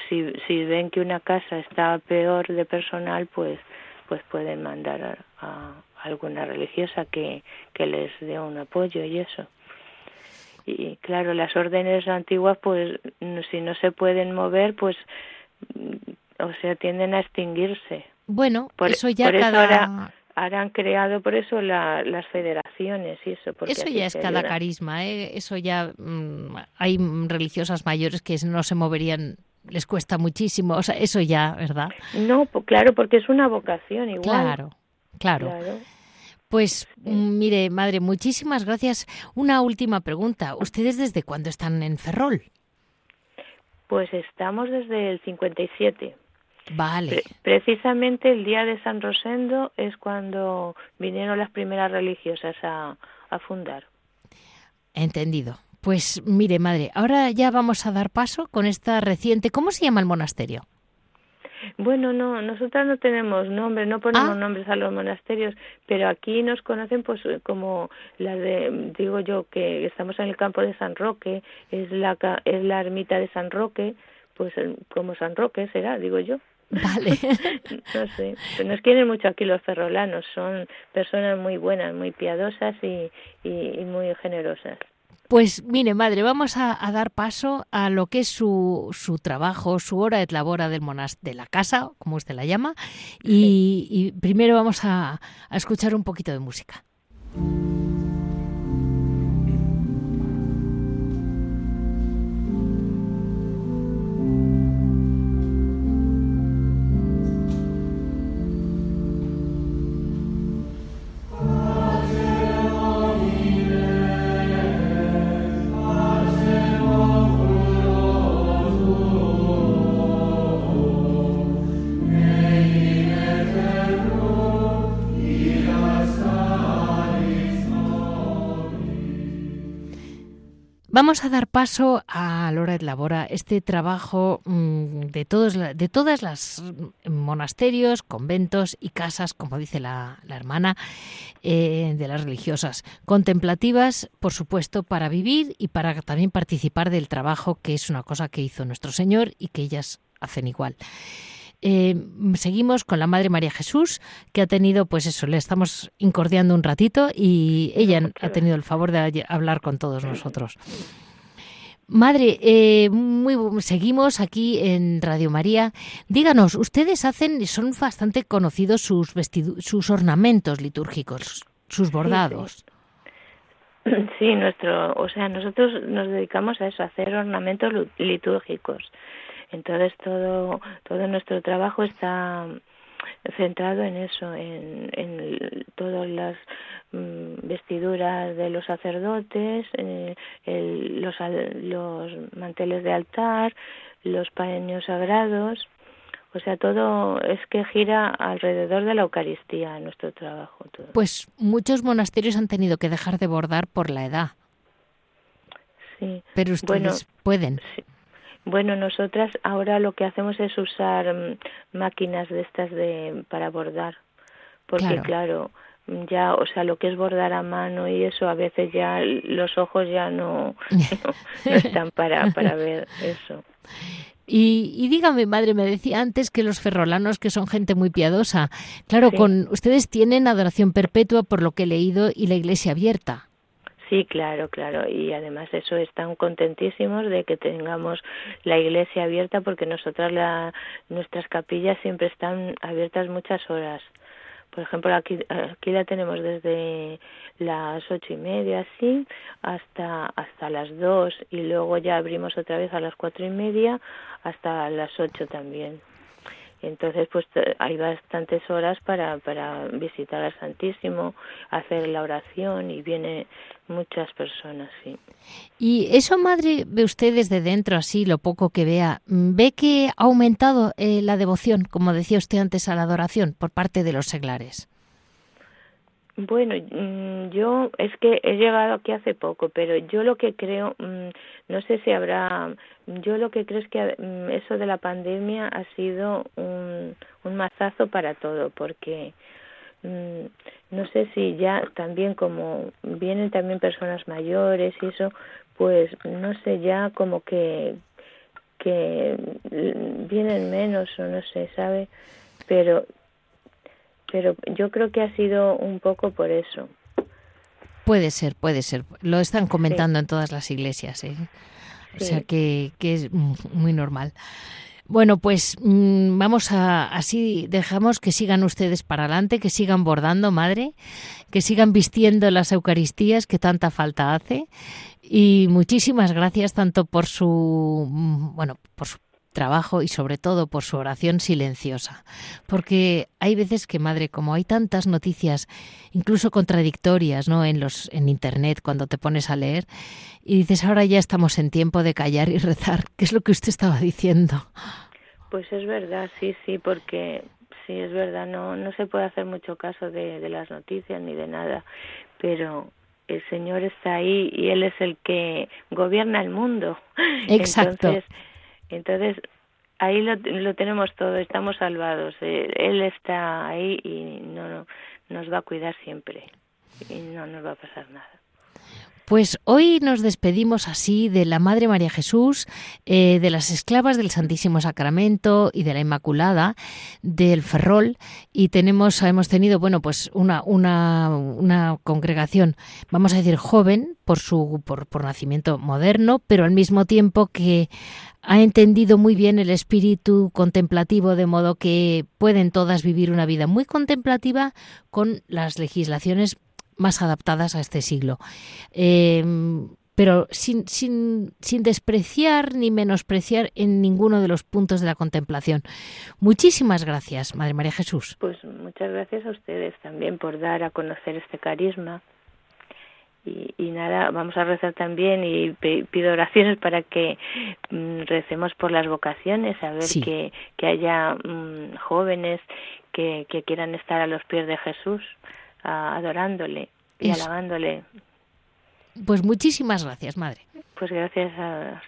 si, si ven que una casa está peor de personal pues pues pueden mandar a, alguna religiosa que, que les dé un apoyo y eso. Y claro, las órdenes antiguas, pues si no se pueden mover, pues o sea, tienden a extinguirse. Bueno, por, eso ya cada... harán creado por eso las federaciones y eso. eso ya es cada carisma, ¿eh? eso ya mm, hay religiosas mayores que no se moverían les cuesta muchísimo, o sea, eso ya, ¿verdad? No, claro, porque es una vocación igual. Claro, claro. Pues mm, mire, madre, muchísimas gracias. Una última pregunta. ¿Ustedes desde cuándo están en Ferrol? Pues estamos desde el 57. Vale. precisamente el día de San Rosendo es cuando vinieron las primeras religiosas a, a fundar. Entendido. Pues mire, madre, ahora ya vamos a dar paso con esta reciente. ¿Cómo se llama el monasterio? Bueno, no, nosotras no tenemos nombre, no ponemos ah. nombres a los monasterios, pero aquí nos conocen pues como la de, digo yo, que estamos en el campo de San Roque, es la, es la ermita de San Roque, pues como San Roque será, digo yo. Vale. no sé, nos quieren mucho aquí los ferrolanos, son personas muy buenas, muy piadosas y, y muy generosas. Pues mire, madre, vamos a, dar paso a lo que es su, su trabajo, su hora de labora del de la casa, como usted la llama, y, primero vamos a escuchar un poquito de música. Vamos a dar paso a Lora de Labora, este trabajo mm, de, todos, de todas las monasterios, conventos y casas, como dice la, hermana, eh, de las religiosas, contemplativas, por supuesto, para vivir y para también participar del trabajo, que es una cosa que hizo nuestro Señor y que ellas hacen igual. Eh, seguimos con la Madre María Jesús, que ha tenido, pues eso, le estamos incordiando un ratito y ella ha tenido el favor de hablar con todos nosotros. Madre, eh, muy, seguimos aquí en Radio María. Díganos, ustedes hacen, son bastante conocidos sus sus ornamentos litúrgicos, sus bordados. Sí, nuestro, o sea, nosotros nos dedicamos a eso, a hacer ornamentos litúrgicos. Entonces todo, todo nuestro trabajo está centrado en eso, en, en todas las mm, vestiduras de los sacerdotes, eh, los, los manteles de altar, los paños sagrados, o sea, todo es que gira alrededor de la Eucaristía nuestro trabajo. Pues muchos monasterios han tenido que dejar de bordar por la edad. Sí. Pero ustedes pueden. Bueno, nosotras ahora lo que hacemos es usar mm, máquinas de estas de para bordar, porque claro. ya, o sea, lo que es bordar a mano y eso a veces ya los ojos ya no, no, están para para ver eso. Y, y, dígame, madre, me decía antes que los ferrolanos, que son gente muy piadosa, claro, con ustedes tienen adoración perpetua por lo que he leído y la iglesia abierta. Sí, claro, claro. Y además eso están contentísimos de que tengamos la iglesia abierta porque nosotras la, nuestras capillas siempre están abiertas muchas horas. Por ejemplo, aquí, aquí la tenemos desde las ocho y media, así, hasta, hasta las dos y luego ya abrimos otra vez a las cuatro y media hasta las ocho también. Entonces, pues hay bastantes horas para, para visitar al Santísimo, hacer la oración y viene muchas personas, sí. Y eso, madre, ve usted desde dentro, así, lo poco que vea, ¿ve que ha aumentado eh, la devoción, como decía usted antes, a la adoración por parte de los seglares? Bueno, mm, yo es que he llegado aquí hace poco, pero yo lo que creo, mm, no sé si habrá, yo lo que creo es que mm, eso de la pandemia ha sido un, un mazazo para todo, porque no sé si ya también como vienen también personas mayores y eso, pues no sé ya como que que vienen menos o no sé, ¿sabe? Pero pero yo creo que ha sido un poco por eso. Puede ser, puede ser. Lo están comentando en todas las iglesias, ¿eh? O sea que, que es muy normal. Bueno, pues mm, vamos a así dejamos que sigan ustedes para adelante, que sigan bordando, madre, que sigan vistiendo las Eucaristías que tanta falta hace y muchísimas gracias tanto por su mm, bueno, por su trabajo y sobre todo por su oración silenciosa. Porque hay veces que, madre, como hay tantas noticias, incluso contradictorias, ¿no? En los en internet cuando te pones a leer y dices, "Ahora ya estamos en tiempo de callar y rezar", ¿qué es lo que usted estaba diciendo? Pues es verdad, sí, sí, porque sí es verdad, no no se puede hacer mucho caso de, de las noticias ni de nada, pero el Señor está ahí y Él es el que gobierna el mundo. Exacto. Entonces, entonces, ahí lo, lo tenemos todo, estamos salvados. Eh, él está ahí y no, nos va a cuidar siempre y no nos va a pasar nada. Pues hoy nos despedimos así de la Madre María Jesús, eh, de las esclavas del Santísimo Sacramento y de la Inmaculada, del Ferrol, y tenemos, hemos tenido, bueno, pues una, una, congregación, vamos a decir, joven por su, por nacimiento moderno, pero al mismo tiempo que ha entendido muy bien el espíritu contemplativo, de modo que pueden todas vivir una vida muy contemplativa con las legislaciones más adaptadas a este siglo. Em, pero sin, sin, sin, despreciar ni menospreciar en ninguno de los puntos de la contemplación. Muchísimas gracias, Madre María Jesús. Pues muchas gracias a ustedes también por dar a conocer este carisma. Y, nada, vamos a rezar también y pido oraciones para que mm, recemos por las vocaciones, a ver que, que haya mm, jóvenes que, que quieran estar a los pies de Jesús adorándole y alabándole. Pues muchísimas gracias, madre. Pues gracias a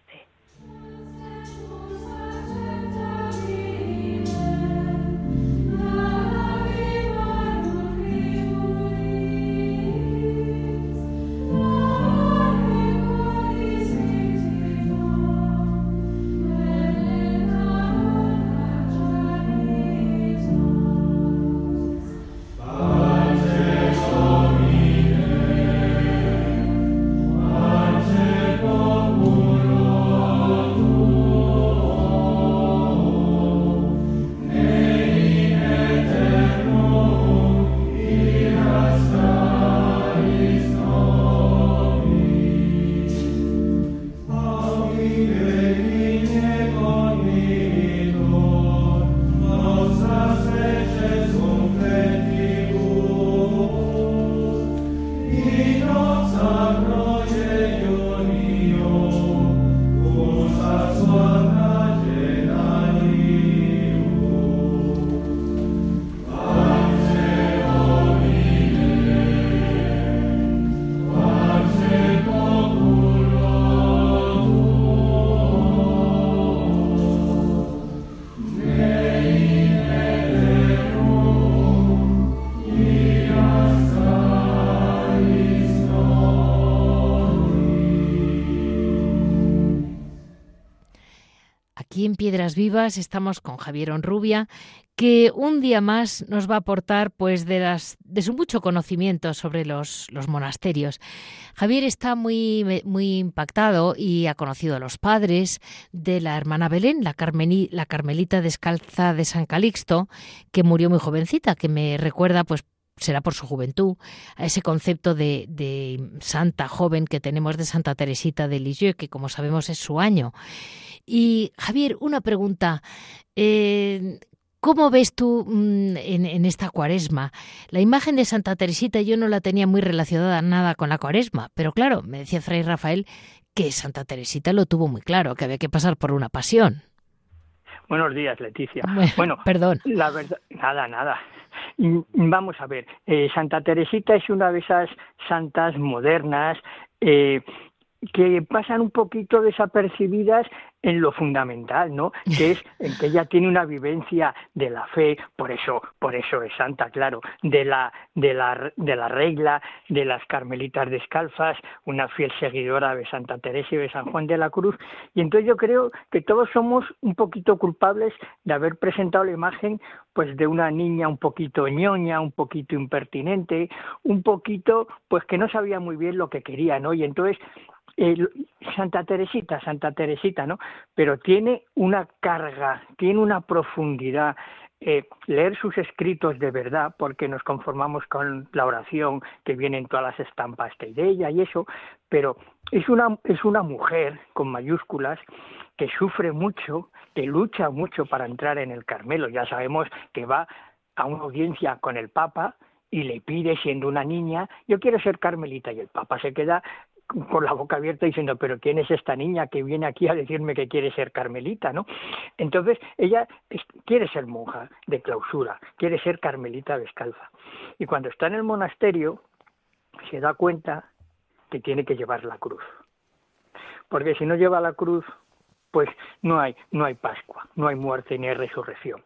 usted. Piedras Vivas estamos con Javier Onrubia, que un día más nos va a aportar pues de las de su mucho conocimiento sobre los, los monasterios. Javier está muy muy impactado y ha conocido a los padres de la hermana Belén, la, la carmelita descalza de San Calixto, que murió muy jovencita, que me recuerda pues será por su juventud, a ese concepto de, de, santa joven que tenemos de Santa Teresita de Lisieux, que como sabemos es su año. Y Javier, una pregunta. Eh, ¿Cómo ves tú mm, en, esta cuaresma? La imagen de Santa Teresita yo no la tenía muy relacionada nada con la cuaresma, pero claro, me decía Fray Rafael que Santa Teresita lo tuvo muy claro, que había que pasar por una pasión. Buenos días, Leticia. Bueno, perdón. La verdad, nada, nada. Vamos a ver, eh, Santa Teresita es una de esas santas modernas eh, que pasan un poquito desapercibidas en lo fundamental, ¿no? Que es en que ella tiene una vivencia de la fe, por eso, por eso es santa, claro, de la de la de la regla de las carmelitas descalzas, una fiel seguidora de Santa Teresa y de San Juan de la Cruz, y entonces yo creo que todos somos un poquito culpables de haber presentado la imagen pues de una niña un poquito ñoña, un poquito impertinente, un poquito pues que no sabía muy bien lo que quería, ¿no? Y entonces Santa Teresita, Santa Teresita, ¿no? Pero tiene una carga, tiene una profundidad. Eh, leer sus escritos de verdad, porque nos conformamos con la oración que viene en todas las estampas de ella y eso, pero es una, es una mujer con mayúsculas que sufre mucho, que lucha mucho para entrar en el Carmelo. Ya sabemos que va a una audiencia con el Papa y le pide, siendo una niña, yo quiero ser carmelita, y el Papa se queda con la boca abierta diciendo, pero ¿quién es esta niña que viene aquí a decirme que quiere ser carmelita, no? Entonces, ella quiere ser monja de clausura, quiere ser carmelita descalza. Y cuando está en el monasterio, se da cuenta que tiene que llevar la cruz. Porque si no lleva la cruz, pues no hay no hay Pascua, no hay muerte ni hay resurrección.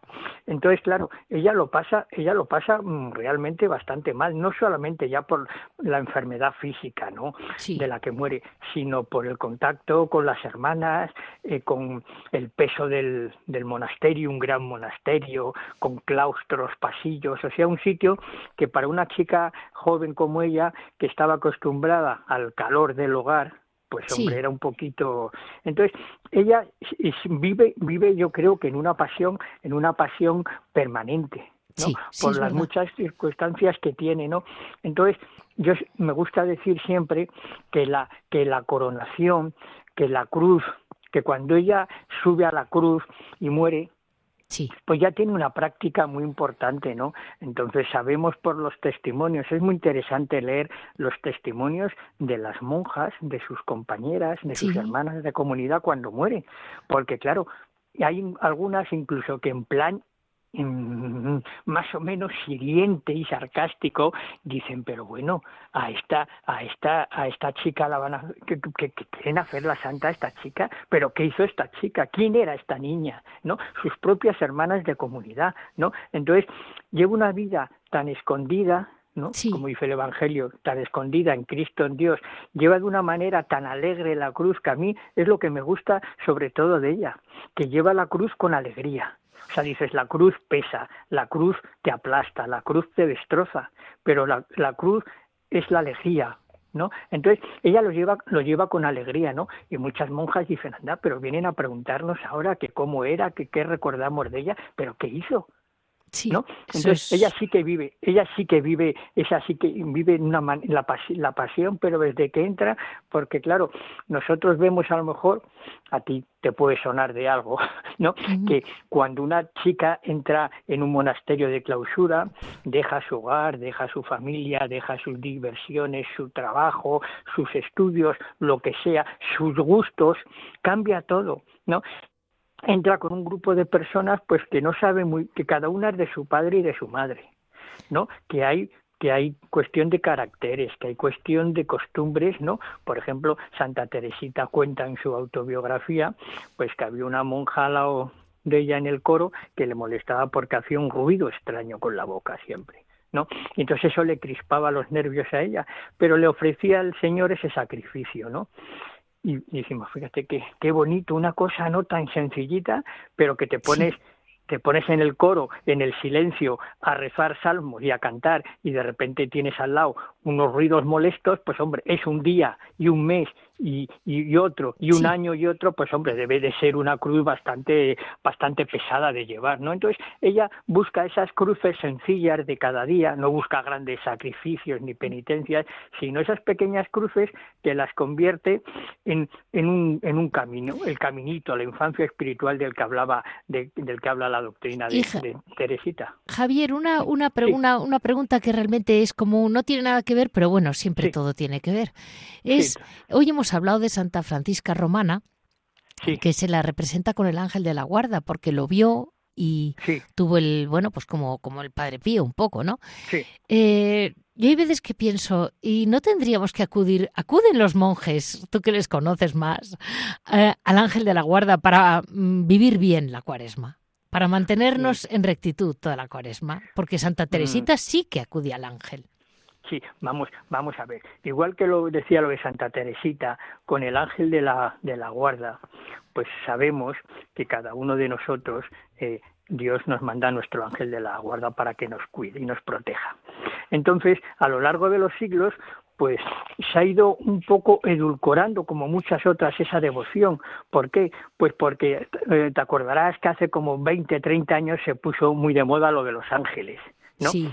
Entonces, claro, ella lo pasa, ella lo pasa mm, realmente bastante mal, no solamente ya por la enfermedad física, ¿no? de la que muere, sino por el contacto con las hermanas, eh, con el peso del, del monasterio, un gran monasterio, con claustros, pasillos, o sea, un sitio que para una chica joven como ella, que estaba acostumbrada al calor del hogar, pues hombre, era un poquito. Entonces, ella vive, vive, yo creo que en una pasión, en una pasión permanente. ¿no? por las muchas circunstancias que tiene, ¿no? Entonces, yo me gusta decir siempre que la que la coronación, que la cruz, que cuando ella sube a la cruz y muere, pues ya tiene una práctica muy importante, ¿no? Entonces sabemos por los testimonios, es muy interesante leer los testimonios de las monjas, de sus compañeras, de sus hermanas de comunidad cuando mueren, porque claro, hay algunas incluso que en plan más o menos hiriente y sarcástico dicen pero bueno a esta a esta a esta chica la van a que, quieren hacer la santa a esta chica pero qué hizo esta chica quién era esta niña no sus propias hermanas de comunidad no entonces lleva una vida tan escondida ¿no? Como dice el Evangelio, tan escondida en Cristo, en Dios, lleva de una manera tan alegre la cruz que a mí es lo que me gusta sobre todo de ella, que lleva la cruz con alegría, o sea, dices, la cruz pesa, la cruz te aplasta, la cruz te destroza, pero la, la cruz es la alegría, ¿no? Entonces, ella lo lleva, lo lleva con alegría, ¿no? Y muchas monjas dicen, anda, pero vienen a preguntarnos ahora que cómo era, que qué recordamos de ella, pero qué hizo, ¿no? Entonces ella sí que vive, ella sí que vive, esa sí que vive una la, la pasión, pero desde que entra, porque claro, nosotros vemos a lo mejor, a ti te puede sonar de algo, ¿no? Que cuando una chica entra en un monasterio de clausura, deja su hogar, deja su familia, deja sus diversiones, su trabajo, sus estudios, lo que sea, sus gustos, cambia todo, ¿no? Entra con un grupo de personas pues que no sabe muy que cada una es de su padre y de su madre no que hay que hay cuestión de caracteres, que hay cuestión de costumbres, ¿no? Por ejemplo, Santa Teresita cuenta en su autobiografía, pues que había una monja al lado de ella en el coro que le molestaba porque hacía un ruido extraño con la boca siempre. ¿no? Entonces eso le crispaba los nervios a ella, pero le ofrecía al Señor ese sacrificio, ¿no? Y, decimos, fíjate qué, qué bonito, una cosa no tan sencillita, pero que te pones te pones en el coro, en el silencio, a rezar salmos y a cantar, y de repente tienes al lado unos ruidos molestos, pues hombre, es un día y un mes y, y, otro, y un año y otro, pues hombre, debe de ser una cruz bastante, bastante pesada de llevar, ¿no? Entonces, ella busca esas cruces sencillas de cada día, no busca grandes sacrificios ni penitencias, sino esas pequeñas cruces que las convierte en, en, un, en un camino, el caminito, la infancia espiritual del que hablaba, del que habla la doctrina de, Teresita. Javier, una, una, una, una pregunta que realmente es como, no tiene nada que ver, pero bueno, siempre todo tiene que ver. Es, hoy hemos hablado de Santa Francisca Romana, que se la representa con el ángel de la guarda, porque lo vio y tuvo el, bueno, pues como, como el Padre Pío un poco, ¿no? Sí. Eh, yo hay veces que pienso, ¿y no tendríamos que acudir, acuden los monjes, tú que les conoces más, eh, al ángel de la guarda para mm, vivir bien la cuaresma? Para mantenernos en rectitud toda la cuaresma, porque Santa mm. Teresita sí que acudía al ángel. Sí, vamos, vamos a ver. Igual que lo decía lo de Santa Teresita con el ángel de la, de la guarda, pues sabemos que cada uno de nosotros eh, Dios nos manda a nuestro ángel de la guarda para que nos cuide y nos proteja. Entonces, a lo largo de los siglos, pues se ha ido un poco edulcorando, como muchas otras, esa devoción. ¿Por qué? Pues porque eh, te acordarás que hace como 20, 30 años se puso muy de moda lo de los ángeles. Sí.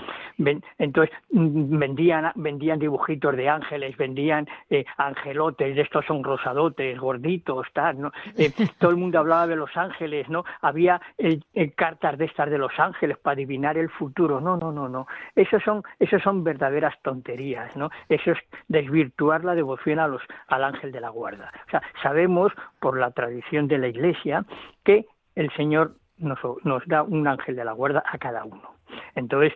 entonces mm, vendían, vendían dibujitos de ángeles, vendían eh, angelotes, de estos son rosadotes, gorditos, tal, ¿no? Eh, todo el mundo hablaba de los ángeles, ¿no? Había eh, cartas de estas de los ángeles para adivinar el futuro. No, no, no, no. Esos son, son verdaderas tonterías, ¿no? Eso es desvirtuar la devoción a los, al ángel de la guarda. O sea, sabemos por la tradición de la Iglesia que el Señor nos, nos da un ángel de la guarda a cada uno. Entonces,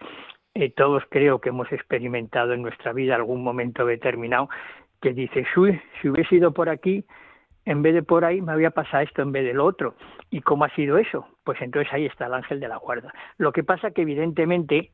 eh, todos creo que hemos experimentado en nuestra vida algún momento determinado que dices, uy, si hubiese ido por aquí, en vez de por ahí me había pasado esto en vez de lo otro. ¿Y cómo ha sido eso? Pues entonces ahí está el ángel de la guarda. Lo que pasa que evidentemente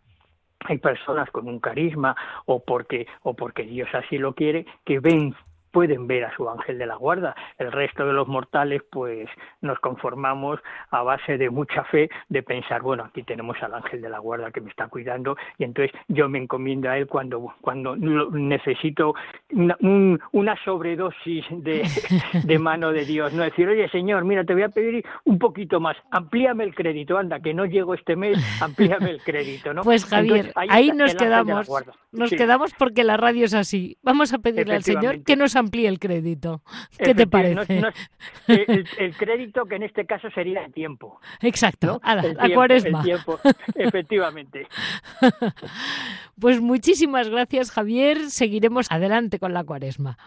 hay personas con un carisma o porque o porque Dios así lo quiere que ven pueden ver a su ángel de la guarda. El resto de los mortales, pues nos conformamos a base de mucha fe, de pensar, bueno, aquí tenemos al ángel de la guarda que me está cuidando y entonces yo me encomiendo a él cuando, cuando necesito una, sobredosis de, de, mano de Dios. No decir, oye, Señor, mira, te voy a pedir un poquito más, amplíame el crédito, anda, que no llego este mes, amplíame el crédito, ¿no? Pues Javier, ahí, nos quedamos. Nos quedamos porque la radio es así. Vamos a pedirle al Señor que nos amplíe el crédito. ¿Qué te parece? el, crédito que en este caso sería el tiempo. Exacto, a la, cuaresma. El tiempo, efectivamente. pues muchísimas gracias, Javier. Seguiremos adelante con la cuaresma.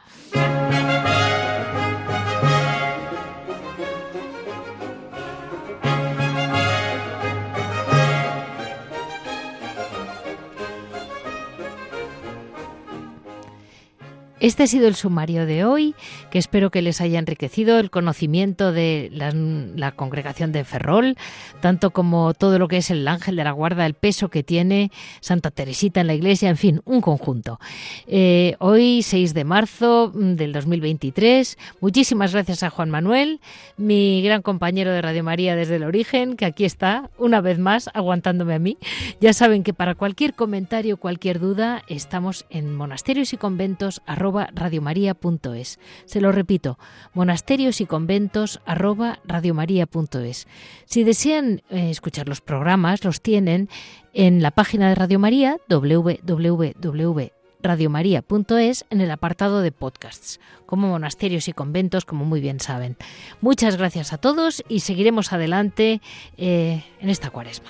Este ha sido el sumario de hoy, que espero que les haya enriquecido el conocimiento de la, congregación de Ferrol, tanto como todo lo que es el ángel de la guarda, el peso que tiene Santa Teresita en la iglesia, en fin, un conjunto. Eh, hoy, 6 de marzo mm, del 2023, muchísimas gracias a Juan Manuel, mi gran compañero de Radio María desde el origen, que aquí está, una vez más, aguantándome a mí. Ya saben que para cualquier comentario, cualquier duda, estamos en monasterios y conventos radiomaria.es. Se lo repito, monasterios y conventos arroba radiomaria.es. Si desean eh, escuchar los programas, los tienen en la página de Radio María, www.radiomaria.es, en el apartado de podcasts, como monasterios y conventos, como muy bien saben. Muchas gracias a todos y seguiremos adelante eh, en esta cuaresma.